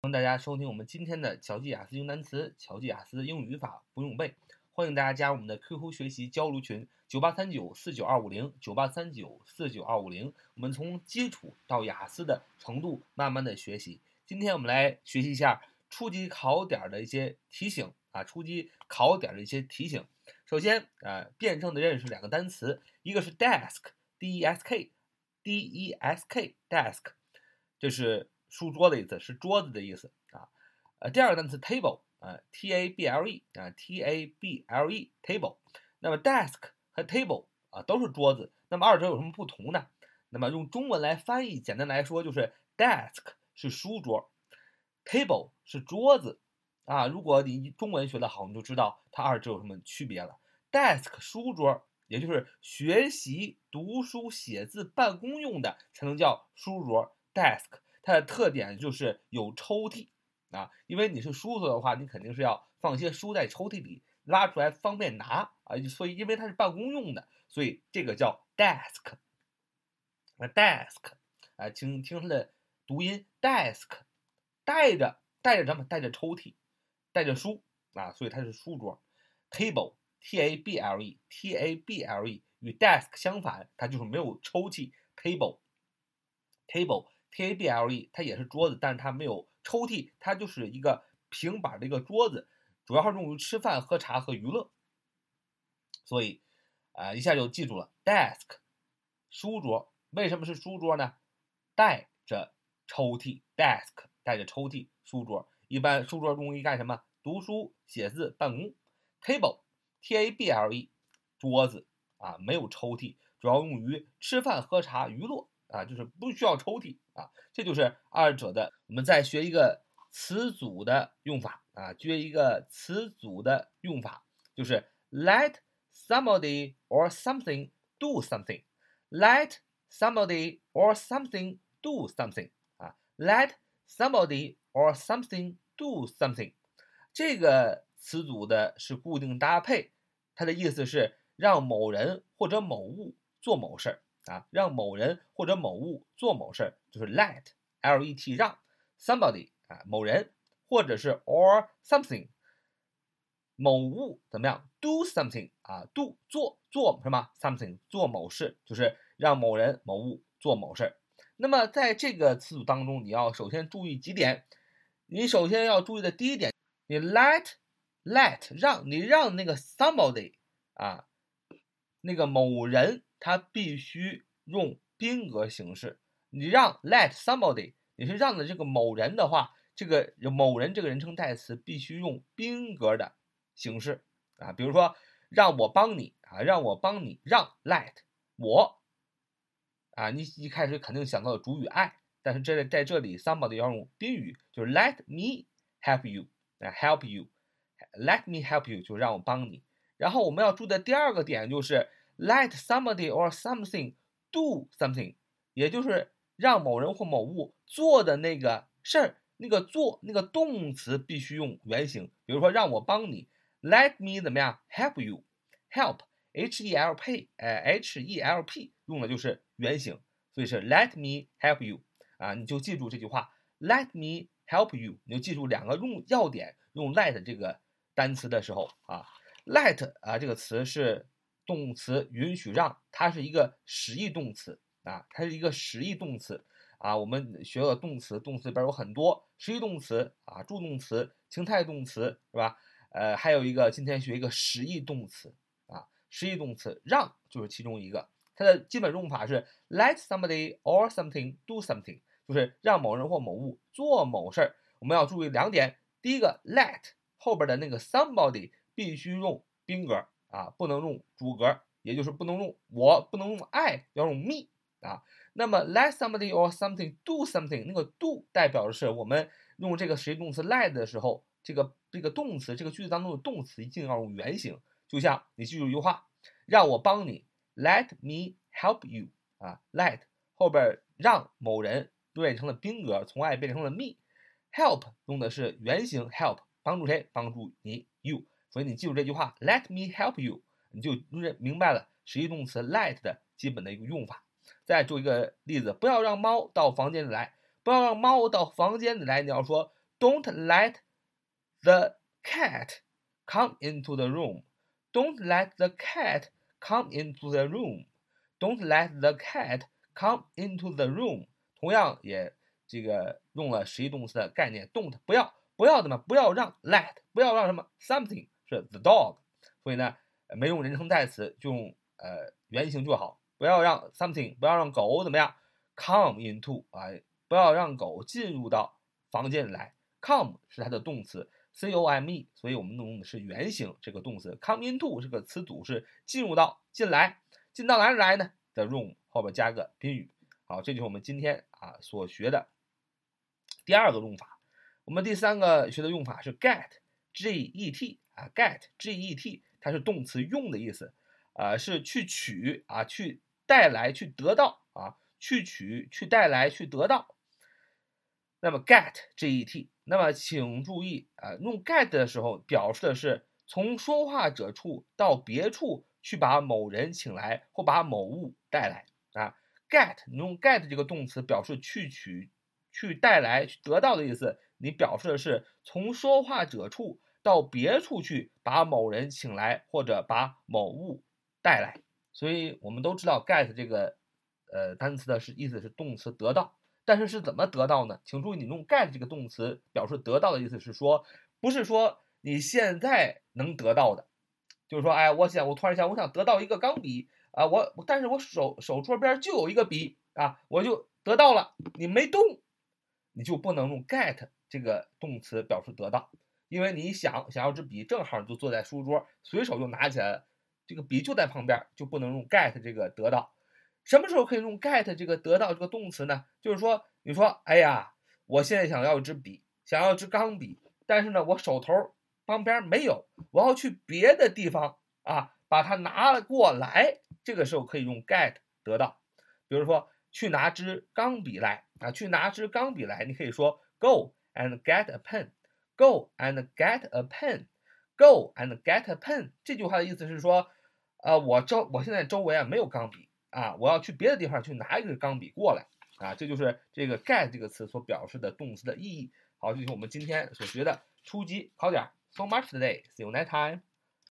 欢迎大家收听我们今天的乔记雅思英语单词、乔记雅思英语语法不用背。欢迎大家加入我们的 QQ 学习交流群：九八三九四九二五零九八三九四九二五零。我们从基础到雅思的程度慢慢的学习。今天我们来学习一下初级考点的一些提醒啊，初级考点的一些提醒。首先啊，辩证的认识两个单词，一个是 desk，d e s k，d e s k，desk，这是。书桌的意思是桌子的意思啊，呃，第二个单词 table 啊，t a b l e 啊，t a b l e table，那么 desk 和 table 啊都是桌子，那么二者有什么不同呢？那么用中文来翻译，简单来说就是 desk 是书桌，table 是桌子啊。如果你中文学的好，你就知道它二者有什么区别了。desk 书桌，也就是学习、读书、写字、办公用的，才能叫书桌 desk。它的特点就是有抽屉啊，因为你是书桌的话，你肯定是要放些书在抽屉里，拉出来方便拿啊。所以，因为它是办公用的，所以这个叫 desk。啊，desk，啊，听听它的读音，desk，带着带着什么？带着抽屉，带着书啊，所以它是书桌。table，t a b l e，t a b l e 与 desk 相反，它就是没有抽屉。table，table。table table 它也是桌子，但是它没有抽屉，它就是一个平板的一个桌子，主要是用于吃饭、喝茶和娱乐。所以，啊，一下就记住了，desk，书桌。为什么是书桌呢？带着抽屉，desk 带着抽屉，书桌。一般书桌用于干什么？读书、写字、办公。table，t-a-b-l-e，桌子啊，没有抽屉，主要用于吃饭、喝茶、娱乐。啊，就是不需要抽屉啊，这就是二者的。我们再学一个词组的用法啊，学一个词组的用法，就是 let somebody or something do something。let somebody or something do something 啊，let somebody or something do something。这个词组的是固定搭配，它的意思是让某人或者某物做某事儿。啊，让某人或者某物做某事儿，就是 let，l-e-t，让 somebody 啊，某人或者是 or something，某物怎么样？do something 啊，do 做做什么？something 做某事，就是让某人某物做某事儿。那么在这个词组当中，你要首先注意几点。你首先要注意的第一点，你 let let 让你让那个 somebody 啊，那个某人。它必须用宾格形式。你让 let somebody，你是让的这个某人的话，这个某人这个人称代词必须用宾格的形式啊。比如说，让我帮你啊，让我帮你，让 let 我啊，你一开始肯定想到的主语 I，但是这在这里 somebody 要用宾语，就是 let me help you 啊，help you，let me help you 就让我帮你。然后我们要注意的第二个点就是。Let somebody or something do something，也就是让某人或某物做的那个事儿，那个做那个动词必须用原形。比如说，让我帮你，Let me 怎么样？Help you，help，h e l p，哎，h e l p 用的就是原形，所以是 Let me help you 啊，你就记住这句话，Let me help you，你就记住两个用要点，用 let 这个单词的时候啊，let 啊这个词是。动词允许让，它是一个实义动词啊，它是一个实义动词啊。我们学了动词，动词里边有很多实义动词啊，助动词、情态动词是吧？呃，还有一个今天学一个实义动词啊，实义动词让就是其中一个，它的基本用法是 let somebody or something do something，就是让某人或某物做某事儿。我们要注意两点，第一个 let 后边的那个 somebody 必须用宾格。啊，不能用主格，也就是不能用我，不能用 I，要用 me 啊。那么 let somebody or something do something，那个 do 代表的是我们用这个实义动词 let 的时候，这个这个动词，这个句子当中的动词一定要用原形。就像你记住一句话，让我帮你，let me help you 啊，let 后边让某人变成了宾格，从 I 变成了 me，help 用的是原形 help，帮助谁？帮助你 you。所以你记住这句话，Let me help you，你就明白了实义动词 let 的基本的一个用法。再做一个例子，不要让猫到房间里来，不要让猫到房间里来。你要说 Don't let the cat come into the room. Don't let the cat come into the room. Don't let the cat come into the room. 同样也这个用了实义动词的概念，don't 不要不要怎么不要让 let 不要让什么 something 是 the dog，所以呢没用人称代词就用呃原型就好，不要让 something 不要让狗怎么样 come into 啊不要让狗进入到房间里来，come 是它的动词 c o m e，所以我们用的是原型这个动词 come into 这个词组是进入到进来进到哪里来呢？the room 后边加个宾语，好，这就是我们今天啊所学的。第二个用法，我们第三个学的用法是 get，g e t 啊，get，g e t，它是动词用的意思，啊，是去取啊，去带来，去得到啊，去取，去带来，去得到。那么 get，g e t，那么请注意啊，用 get 的时候表示的是从说话者处到别处去把某人请来或把某物带来啊，get，你用 get 这个动词表示去取。去带来、去得到的意思，你表示的是从说话者处到别处去，把某人请来或者把某物带来。所以我们都知道 get 这个呃单词的是意思是动词得到，但是是怎么得到呢？请注意，你用 get 这个动词表示得到的意思是说，不是说你现在能得到的，就是说，哎，我想我突然想，我想得到一个钢笔啊，我但是我手手桌边就有一个笔啊，我就得到了，你没动。你就不能用 get 这个动词表示得到，因为你想想要支笔，正好就坐在书桌，随手就拿起来了，这个笔就在旁边，就不能用 get 这个得到。什么时候可以用 get 这个得到这个动词呢？就是说，你说，哎呀，我现在想要一支笔，想要一支钢笔，但是呢，我手头旁边没有，我要去别的地方啊，把它拿了过来。这个时候可以用 get 得到，比如说。去拿支钢笔来啊！去拿支钢笔来，你可以说 Go and get a pen. Go and get a pen. Go and get a pen. 这句话的意思是说，呃，我周我现在周围啊没有钢笔啊，我要去别的地方去拿一个钢笔过来啊！这就是这个 get 这个词所表示的动词的意义。好，这就是我们今天所学的初级考点。So much today. See you next time.